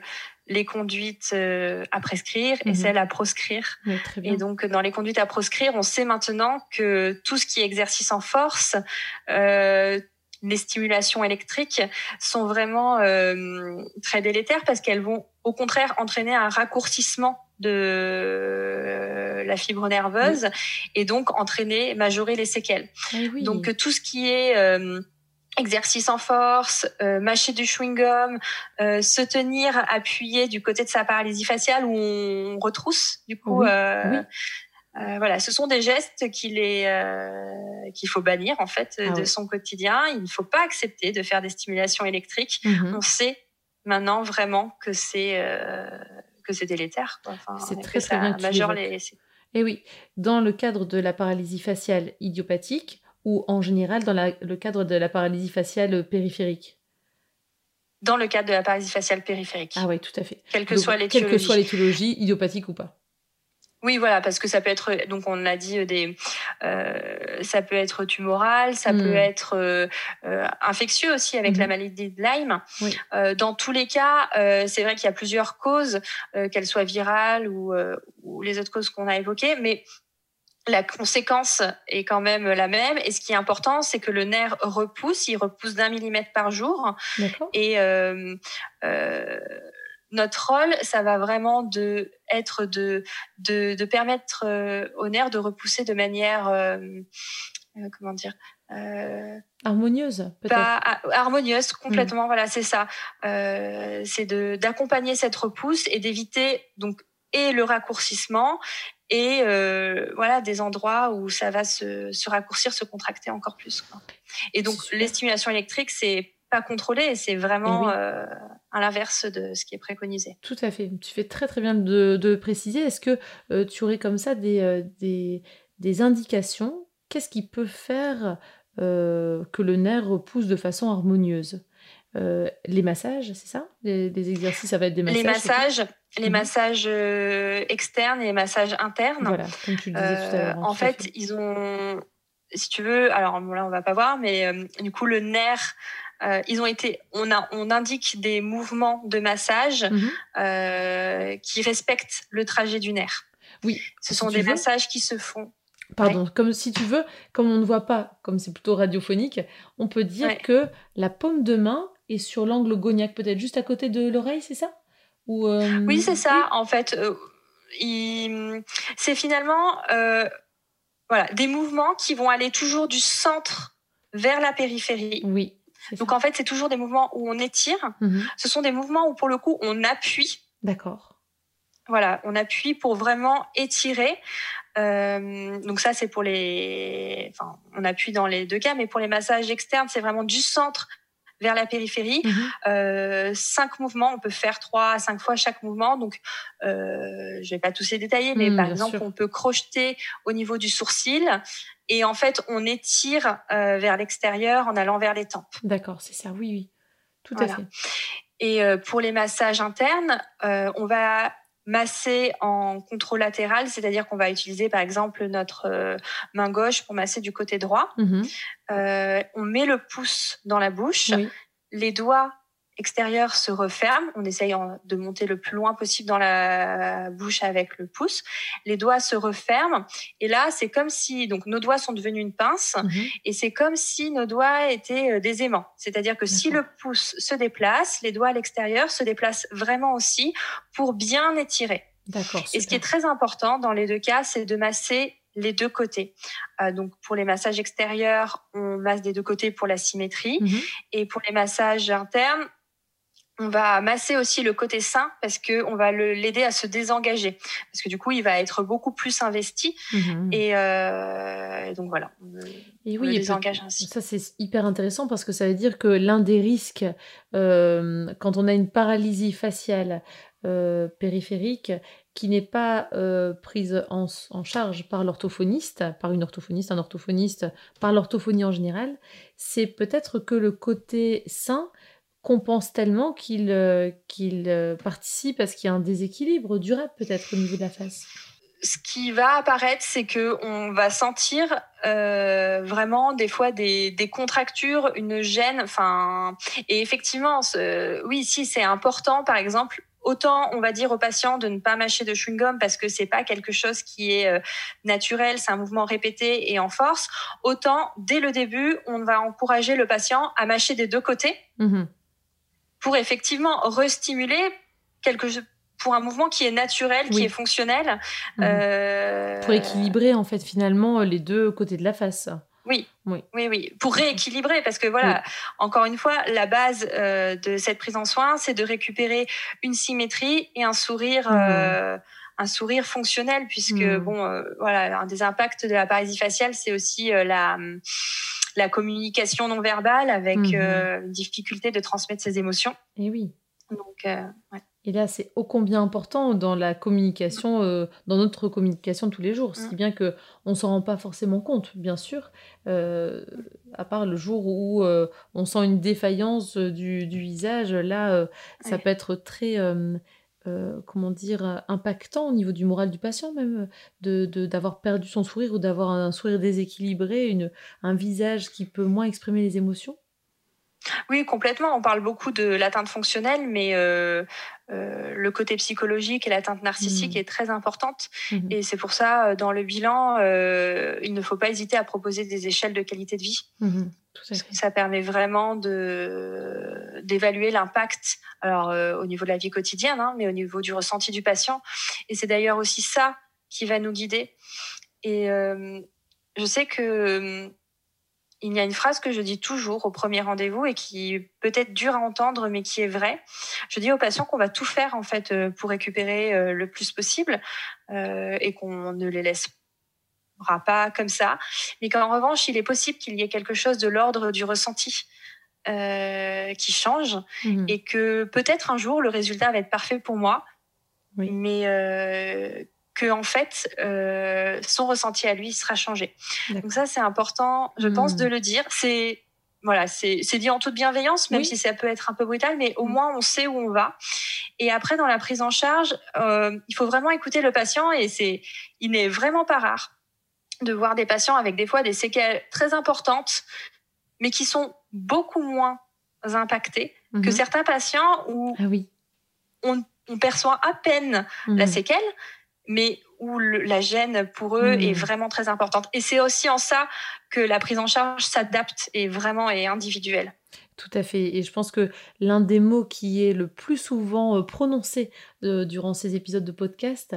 les conduites euh, à prescrire et mhm. celles à proscrire. et donc, dans les conduites à proscrire, on sait maintenant que tout ce qui est exercice en force, euh, les stimulations électriques sont vraiment très délétères parce qu'elles vont au contraire entraîner un raccourcissement de la fibre nerveuse et donc entraîner, majorer les séquelles. Eh donc tout ce qui est exercice en force, euh, mâcher du chewing-gum, euh, se tenir appuyé du côté de sa paralysie faciale où on retrousse du coup. Euh, euh, voilà, ce sont des gestes qu'il est qu'il faut bannir en fait ah de son quotidien. Il ne faut pas accepter de faire des stimulations électriques. Mhm. On sait maintenant vraiment que c'est que c'est délétère. Enfin, c'est très, très bien les... Et oui, dans le cadre de la paralysie faciale idiopathique, ou en général dans le cadre de la paralysie faciale périphérique Dans le cadre de la paralysie faciale périphérique. Ah oui, tout à fait. Quelle que soit l'étiologie. Quelle que soit l'étiologie, idiopathique ou pas. Oui, voilà, parce que ça peut être, donc on l'a dit, des, euh, ça peut être tumoral, ça peut hmm. être euh, euh, infectieux aussi avec la hmm. maladie de Lyme. dans tous les cas, c'est vrai qu'il y a plusieurs causes, qu'elles soient virales ou, ou les autres causes qu'on a évoquées, mais la conséquence est quand même la même. Et ce qui est important, c'est que le nerf repousse. Il repousse d'un millimètre par jour. Et euh, euh, notre rôle, ça va vraiment de être de de, de permettre euh, au nerf de repousser de manière euh, euh, comment dire harmonieuse peut-être harmonieuse complètement. Hmm. Voilà, c'est ça. c'est de d'accompagner cette repousse et d'éviter donc et le raccourcissement et euh, voilà des endroits où ça va se, se raccourcir, se contracter encore plus. Quoi. Et donc les stimulations électriques, c'est pas contrôlé, c'est vraiment eh euh, à l'inverse de ce qui est préconisé. Tout à fait. Tu fais très très bien de, préciser. Est-ce que euh, tu aurais comme ça des, des, indications? Qu'est-ce qui peut faire que le nerf repousse de façon harmonieuse? Les massages, c'est ça? Les, exercices, ça va être des massages Les massages, les mhm. massages externes et les massages internes. Voilà, comme tu le disais tout à l'heure. Hein, en fait, ils ont si tu veux, alors là on va pas voir, mais du coup le nerf euh, ils ont été, on, a, on indique des mouvements de massage mhm. euh, qui respectent le trajet du nerf. Oui. Ce sont des massages qui se font. Pardon, comme si tu veux, comme on ne voit pas, comme c'est plutôt radiophonique, on peut dire que la paume de main est sur l'angle goniaque, peut-être juste à côté de l'oreille, c'est ça? Ou euh, Oui, c'est ça. En fait, c'est finalement voilà, des mouvements qui vont aller toujours du centre vers la périphérie. Oui. Donc en fait, c'est toujours des mouvements où on étire. Mhm. Ce sont des mouvements où pour le coup, on appuie. D'accord. Voilà, on appuie pour vraiment étirer. Euh, donc ça, c'est pour les... Enfin, on appuie dans les deux cas, mais pour les massages externes, c'est vraiment du centre vers la périphérie. Mhm. Euh, cinq mouvements, on peut faire trois à cinq fois chaque mouvement. Donc, euh, je vais pas tous les détailler, mais mhm, par exemple, on peut crocheter au niveau du sourcil et en fait, on étire euh, vers l'extérieur en allant vers les tempes. D'accord, c'est ça. Oui, oui, tout à fait. Et euh, pour les massages internes, on va masser en controlatéral, c'est-à-dire qu'on va utiliser par exemple notre main gauche pour masser du côté droit. Mhm. on met le pouce dans la bouche, les doigts extérieur se referme. On essaye de monter le plus loin possible dans la bouche avec le pouce. Les doigts se referment. Et là, c'est comme si, donc, nos doigts sont devenus une pince. Mhm. Et c'est comme si nos doigts étaient euh, des aimants. C'est-à-dire que si le pouce se déplace, les doigts à l'extérieur se déplacent vraiment aussi pour bien étirer. D'accord. Et ce qui est très important dans les deux cas, c'est de masser les deux côtés. Euh, donc pour les massages extérieurs, on masse des deux côtés pour la symétrie. Mhm. Et pour les massages internes, on va masser aussi le côté sain parce que on va l'aider à se désengager. Parce que du coup il va être beaucoup plus investi. Mhm. euh, et, donc voilà. On, et oui, désengage ainsi. ça c'est hyper intéressant parce que ça veut dire que l'un des risques euh, quand on a une paralysie faciale euh, périphérique qui n'est pas prise en, en, charge par l'orthophoniste, par une orthophoniste, un orthophoniste, par l'orthophonie en général, c'est peut-être que le côté sain compense tellement qu'il euh, qu'il euh, participe à ce qu'il y a un déséquilibre durable peut-être au niveau de la face ce qui va apparaître, c'est que on va sentir euh, vraiment des fois des, des, contractures, une gêne. Enfin, et effectivement, oui, si c'est important, par exemple, autant on va dire aux patients de ne pas mâcher de chewing gum parce que c'est pas quelque chose qui est naturel, c'est un mouvement répété et en force. Autant dès le début, on va encourager le patient à mâcher des deux côtés. Mmh pour effectivement restimuler quelque chose pour un mouvement qui est naturel, qui est fonctionnel. Mhm. Euh... Pour équilibrer en fait finalement les deux côtés de la face. Oui, oui, oui, oui. Pour rééquilibrer, parce que voilà, encore une fois, la base euh, de cette prise en soin, c'est de récupérer une symétrie et un sourire. Mhm. Euh, un sourire fonctionnel puisque mhm. bon euh, voilà un des impacts de la paralysie faciale c'est aussi la la communication non verbale avec mhm. euh, une difficulté de transmettre ses émotions. Et oui. Donc, euh, Et là, c'est ô combien important dans la communication, euh, dans notre communication de tous les jours. Si bien que on s'en rend pas forcément compte, bien sûr, à part le jour où on sent une défaillance du, visage. Là, ça peut être très euh, comment dire, impactant au niveau du moral du patient même, de, d'avoir perdu son sourire ou d'avoir un sourire déséquilibré, une, un visage qui peut moins exprimer les émotions? Oui, complètement. On parle beaucoup de l'atteinte fonctionnelle, mais euh, euh, le côté psychologique et l'atteinte narcissique mmh. est très importante. Mmh. Et c'est pour ça, dans le bilan, il ne faut pas hésiter à proposer des échelles de qualité de vie. Mmh. Parce que ça permet vraiment de d'évaluer l'impact, alors euh, au niveau de la vie quotidienne, hein, mais au niveau du ressenti du patient. Et c'est d'ailleurs aussi ça qui va nous guider. Et euh, je sais que euh, il y a une phrase que je dis toujours au premier rendez-vous et qui peut être dure à entendre, mais qui est vraie. Je dis aux patients qu'on va tout faire en fait pour récupérer le plus possible et qu'on ne les laisse pas comme ça, mais qu'en revanche, il est possible qu'il y ait quelque chose de l'ordre du ressenti. qui change mmh et que peut-être un jour le résultat va être parfait pour moi, mais que en fait son ressenti à lui sera changé. Donc ça c'est important, je pense, de le dire. C'est voilà, c'est dit en toute bienveillance, même si ça peut être un peu brutal, mais au mm. moins on sait où on va. Et après, dans la prise en charge, euh, il faut vraiment écouter le patient et c'est, il n'est vraiment pas rare de voir des patients avec des fois des séquelles très importantes, mais qui sont beaucoup moins impactés que mm-hmm. certains patients où ah oui. on, perçoit à peine la mm. séquelle, mais où la gêne pour eux est hmm. vraiment très importante. Et c'est aussi en ça que la prise en charge s'adapte et vraiment est individuelle. Tout à fait. Et je pense que l'un des mots qui est le plus souvent prononcé euh, durant ces épisodes de podcast,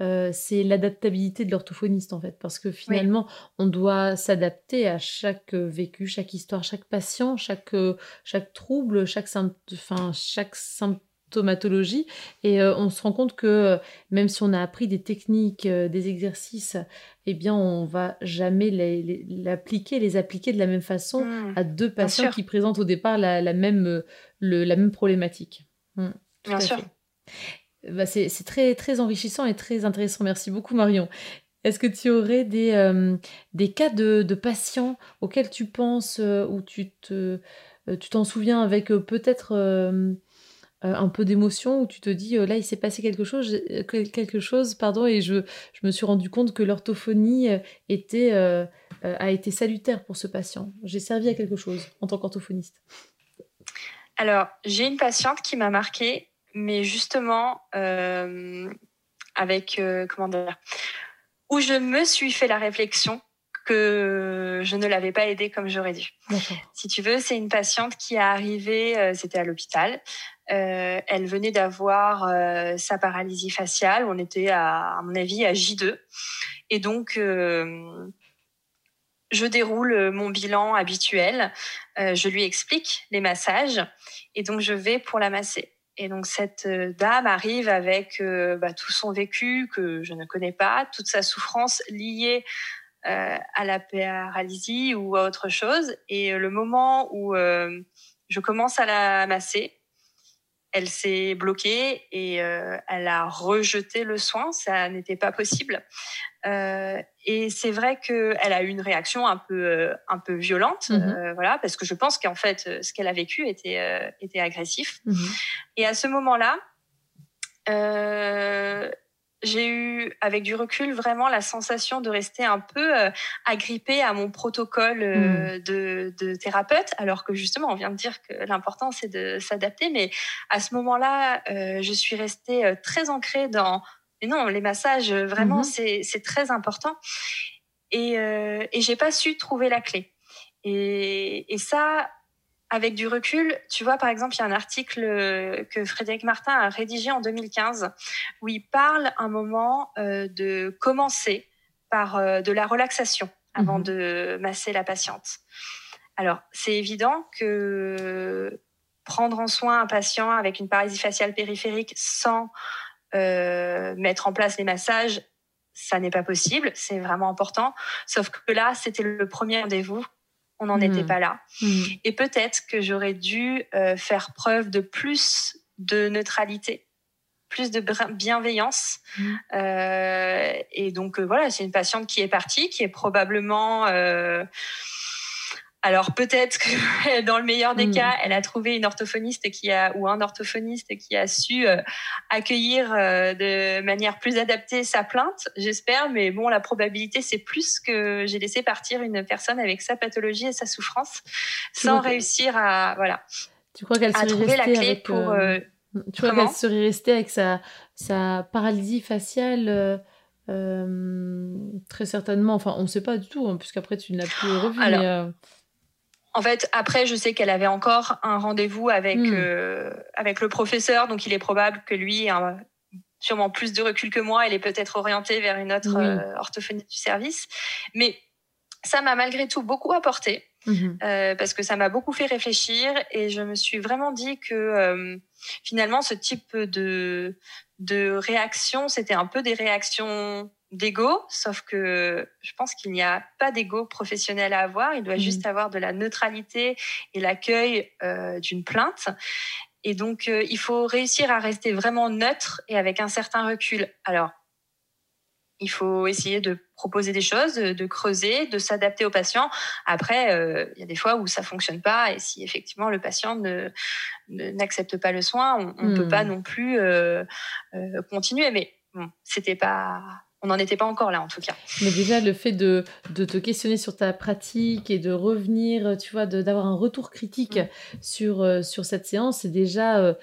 euh, c'est l'adaptabilité de l'orthophoniste en fait. Parce que finalement, on doit s'adapter à chaque vécu, chaque histoire, chaque patient, chaque, chaque trouble, chaque, enfin, chaque symptôme Et euh, on se rend compte que euh, même si on a appris des techniques, euh, des exercices, eh bien, on va jamais les, l'appliquer, les appliquer de la même façon mmh. à deux patients qui présentent au départ la, même, le, la même problématique. Mmh, bien sûr. Bah, c'est, très, très enrichissant et très intéressant. Merci beaucoup, Marion. Est-ce que tu aurais des, des cas de, de, patients auxquels tu penses ou tu te, tu t'en souviens avec peut-être euh, un peu d'émotion où tu te dis euh, là il s'est passé quelque chose euh, quelque chose pardon et je, je me suis rendu compte que l'orthophonie était a été salutaire pour ce patient. J'ai servi à quelque chose en tant qu'orthophoniste. Alors j'ai une patiente qui m'a marqué mais justement avec comment dire où je me suis fait la réflexion que je ne l'avais pas aidée comme j'aurais dû. Si tu veux, c'est une patiente qui est arrivée, c'était à l'hôpital, euh, elle venait d'avoir euh, sa paralysie faciale. On était, à, mon avis, à J2. Et donc, euh, je déroule mon bilan habituel. je lui explique les massages. Et donc, je vais pour la masser. Et donc, cette dame arrive avec bah, tout son vécu que je ne connais pas, toute sa souffrance liée à la paralysie ou à autre chose. Et le moment où je commence à la masser, elle s'est bloquée et euh, elle a rejeté le soin. Ça n'était pas possible. Euh, et c'est vrai qu'elle a eu une réaction un peu, euh, un peu violente, mm-hmm. voilà, parce que je pense qu'en fait, ce qu'elle a vécu était, était agressif. Mm-hmm. Et à ce moment-là, j'ai eu, avec du recul, vraiment la sensation de rester un peu euh, agrippée à mon protocole euh, hmm. de, thérapeute, alors que justement, on vient de dire que l'important, c'est de s'adapter. Mais à ce moment-là, euh, je suis restée très ancrée dans... Mais non, les massages, vraiment, mhm. c'est très important. Et, et j'ai pas su trouver la clé. Et, et ça, avec du recul, tu vois, par exemple, il y a un article euh, que Frédéric Martin a rédigé en 2015 où il parle un moment euh, de commencer par euh, de la relaxation avant mhm. de masser la patiente. Alors, c'est évident que prendre en soin un patient avec une paralysie faciale périphérique sans mettre en place les massages, ça n'est pas possible, c'est vraiment important. Sauf que là, c'était le premier rendez-vous on n'en était hmm. pas là. Hmm. Et peut-être que j'aurais dû euh, faire preuve de plus de neutralité, plus de bienveillance. Hmm. Euh, et donc euh, voilà, c'est une patiente qui est partie, qui est probablement alors peut-être que dans le meilleur des hmm. cas, elle a trouvé une orthophoniste qui a ou un orthophoniste qui a su euh, accueillir euh, de manière plus adaptée sa plainte, j'espère. Mais bon, la probabilité c'est plus que j'ai laissé partir une personne avec sa pathologie et sa souffrance sans réussir à voilà. Tu crois qu'elle serait restée la clé avec, pour euh, tu crois qu'elle serait restée avec sa sa paralysie faciale très certainement. Enfin, on ne sait pas du tout, hein, puisqu'après tu n'as plus revu. mais, en fait, après, je sais qu'elle avait encore un rendez-vous avec hmm. euh, avec le professeur, donc il est probable que lui ait sûrement plus de recul que moi. Elle est peut-être orientée vers une autre euh, orthophonie du service, mais ça m'a malgré tout beaucoup apporté mhm. euh, parce que ça m'a beaucoup fait réfléchir et je me suis vraiment dit que finalement ce type de de réaction, c'était un peu des réactions d'ego, sauf que je pense qu'il n'y a pas d'ego professionnel à avoir. Il doit mmh. juste avoir de la neutralité et l'accueil euh, d'une plainte. Et donc, euh, il faut réussir à rester vraiment neutre et avec un certain recul. Alors, il faut essayer de proposer des choses, de creuser, de s'adapter au patient. Après, euh, il y a des fois où ça fonctionne pas et si effectivement le patient ne n'accepte pas le soin, on ne peut pas hmm. non plus euh, euh, continuer. Mais bon, c'était pas on n'en était pas encore là en tout cas. Mais déjà le fait de, de, te questionner sur ta pratique et de revenir, tu vois, d'avoir un retour critique hmm. sur, sur cette séance, c'est déjà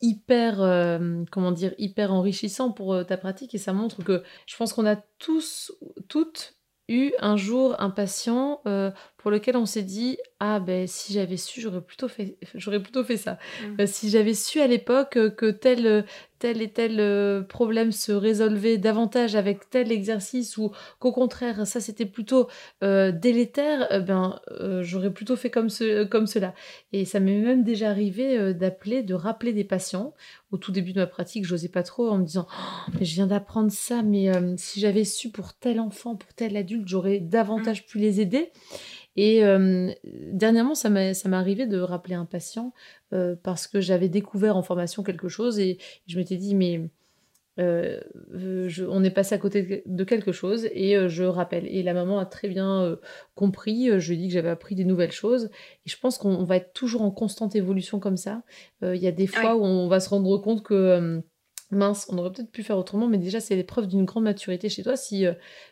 hyper euh, comment dire hyper enrichissant pour euh, ta pratique et ça montre que je pense qu'on a tous toutes eu un jour un patient euh, pour lequel on s'est dit ah ben si j'avais su j'aurais plutôt fait j'aurais plutôt fait ça mmh. si j'avais su à l'époque que tel tel et tel problème se résolvait davantage avec tel exercice ou qu'au contraire ça c'était plutôt délétère ben j'aurais plutôt fait comme ce, comme cela et ça m'est même déjà arrivé d'appeler de rappeler des patients au tout début de ma pratique, j'osais pas trop en me disant oh, mais je viens d'apprendre ça, mais euh, si j'avais su pour tel enfant, pour tel adulte, j'aurais davantage mmh. pu les aider. Et euh, dernièrement, ça m'est arrivé de rappeler un patient euh, parce que j'avais découvert en formation quelque chose et je m'étais dit mais euh, on est passé à côté de quelque chose et je rappelle. Et la maman a très bien compris. je lui ai dit que j'avais appris des nouvelles choses. Et je pense qu'on va être toujours en constante évolution comme ça. Il y a des fois où on va se rendre compte que mince, on aurait peut-être pu faire autrement, mais déjà c'est l'épreuve d'une grande maturité chez toi si,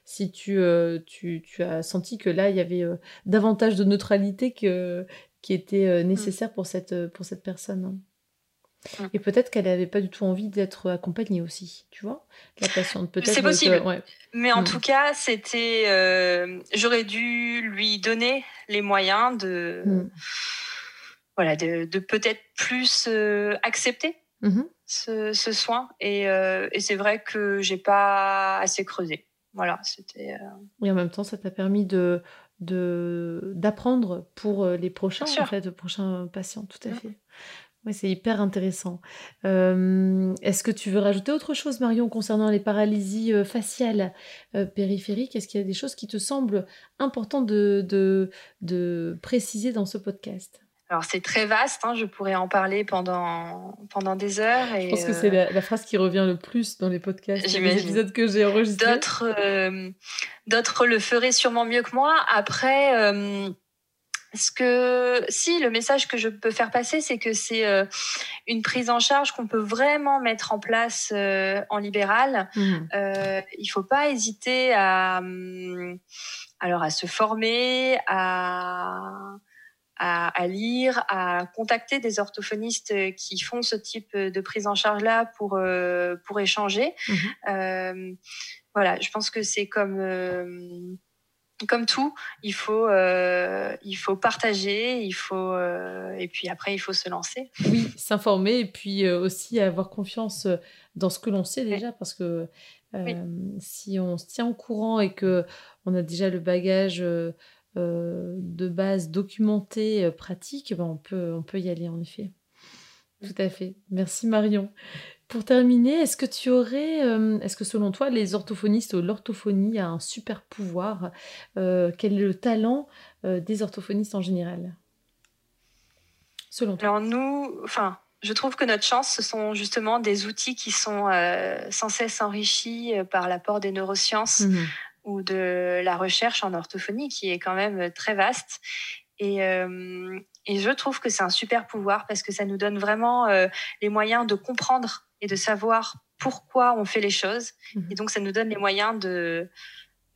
si tu, tu, tu, as senti que là il y avait davantage de neutralité que, qui était mmh. nécessaire pour cette, pour cette personne. Mmh. Et peut-être qu'elle n'avait pas du tout envie d'être accompagnée aussi, tu vois, la patiente. Peut-être. C'est possible. Mais en mmh. tout cas, c'était. Euh, j'aurais dû lui donner les moyens de. Mmh. Voilà, de, peut-être plus euh, accepter ce, soin. Et, euh, et c'est vrai que j'ai pas assez creusé. Voilà, c'était. Et en même temps, ça t'a permis de d'apprendre pour les prochains, en fait, les prochains patients, tout à fait. Oui, c'est hyper intéressant. Est-ce que tu veux rajouter autre chose, Marion, concernant les paralysies faciales périphériques? Est-ce qu'il y a des choses qui te semblent importantes de, de, préciser dans ce podcast? Alors c'est très vaste, hein, je pourrais en parler pendant, pendant des heures. je pense que c'est la, phrase qui revient le plus dans les podcasts, les épisodes que j'ai enregistrés. D'autres, d'autres le feraient sûrement mieux que moi. Après, ce que si le message que je peux faire passer, c'est que c'est euh, une prise en charge qu'on peut vraiment mettre en place euh, en libéral. Mmh. Euh, il faut pas hésiter à hum, alors à se former, à à, lire, à contacter des orthophonistes qui font ce type de prise en charge là pour euh, pour échanger. Mmh. voilà, je pense que c'est comme comme tout, il faut, euh, il faut partager, il faut, euh, et puis après, il faut se lancer. Oui, s'informer et puis euh, aussi avoir confiance dans ce que l'on sait déjà, parce que si on se tient au courant et que on a déjà le bagage de base documenté, pratique, ben on, peut, on peut y aller en effet. Tout à fait. Merci Marion. Pour terminer, est-ce que tu aurais, euh, est-ce que selon toi, les orthophonistes ou l'orthophonie a un super pouvoir euh, Quel est le talent euh, des orthophonistes en général? Selon toi Alors nous, enfin, je trouve que notre chance, ce sont justement des outils qui sont sans cesse enrichis par l'apport des neurosciences mmh ou de la recherche en orthophonie, qui est quand même très vaste. Et, et je trouve que c'est un super pouvoir parce que ça nous donne vraiment les moyens de comprendre et de savoir pourquoi on fait les choses. Mhm. Et donc, ça nous donne les moyens de,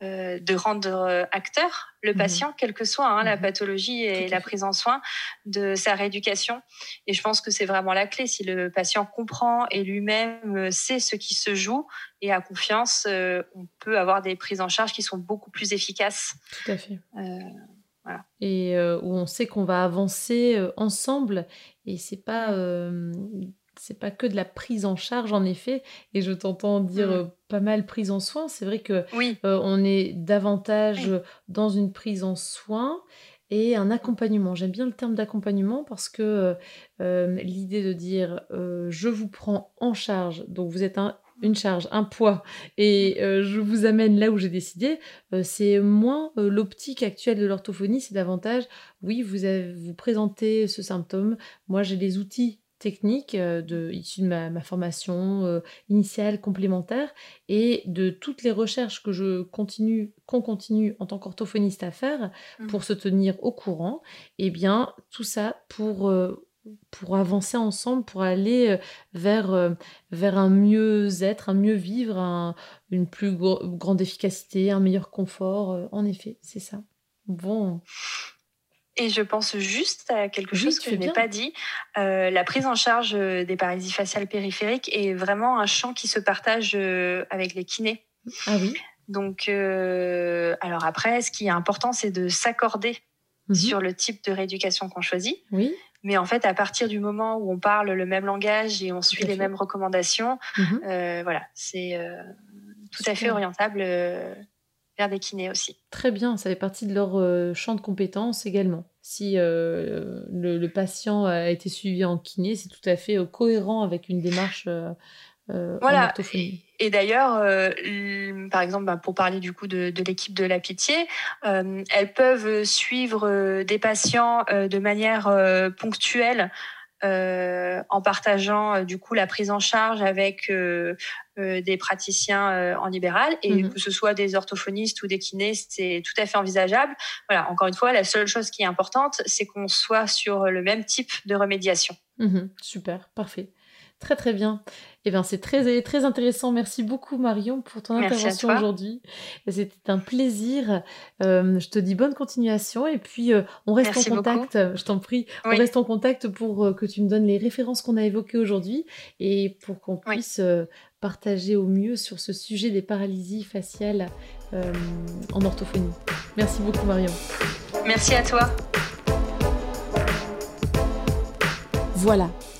euh, de rendre euh, acteur le mhm. patient, quelle que soit hein, la mhm. pathologie et la prise en soin de sa rééducation. Et je pense que c'est vraiment la clé. Si le patient comprend et lui-même euh, sait ce qui se joue et a confiance, on peut avoir des prises en charge qui sont beaucoup plus efficaces. Tout à fait. voilà. Et où on sait qu'on va avancer ensemble et c'est pas c'est pas que de la prise en charge en effet et je t'entends dire mmh. euh, pas mal prise en soin. C'est vrai que euh, on est davantage dans une prise en soin et un accompagnement. J'aime bien le terme d'accompagnement parce que euh, l'idée de dire je vous prends en charge donc vous êtes une charge, un poids, et euh, je vous amène là où j'ai décidé, c'est moins l'optique actuelle de l'orthophonie, c'est davantage, oui, vous, avez, vous présentez ce symptôme, moi j'ai des outils techniques de, issus de ma, formation initiale, complémentaire, et de toutes les recherches que je continue, qu'on continue en tant qu'orthophoniste à faire mmh. pour se tenir au courant, et eh bien tout ça pour pour avancer ensemble, pour aller euh, vers, euh, vers un mieux-être, un mieux-vivre, une plus grande efficacité, un meilleur confort. Euh, en effet, c'est ça. Bon. Et je pense juste à quelque chose que je n'ai pas dit. la prise en charge des paralysies faciales périphériques est vraiment un champ qui se partage avec les kinés. Ah oui. Donc, alors après, ce qui est important, c'est de s'accorder mhm. sur le type de rééducation qu'on choisit. Oui. Mais en fait, à partir du moment où on parle le même langage et on suit les mêmes recommandations, mhm. euh, voilà, c'est euh, tout à fait orientable euh, des kinés aussi. Très bien, ça fait partie de leur champ de compétences également. Si le, patient a été suivi en kiné, c'est tout à fait cohérent avec une démarche voilà. Et d'ailleurs, euh, par exemple, bah, pour parler du coup de, l'équipe de la Pitié, euh, elles peuvent suivre euh, des patients de manière ponctuelle en partageant du coup la prise en charge avec des praticiens en libéral et mmh que ce soit des orthophonistes ou des kinés, c'est tout à fait envisageable. Voilà, encore une fois, la seule chose qui est importante, c'est qu'on soit sur le même type de remédiation. Mmh super, parfait. Très très bien. Eh bien, c'est très, très intéressant. Merci beaucoup, Marion, pour ton intervention aujourd'hui. C'était un plaisir. Euh, je te dis bonne continuation et puis euh, on reste en contact. Je t'en prie, on reste en contact pour euh, que tu me donnes les références qu'on a évoquées aujourd'hui et pour qu'on puisse partager au mieux sur ce sujet des paralysies faciales en orthophonie. Merci beaucoup, Marion. Merci à toi. Voilà,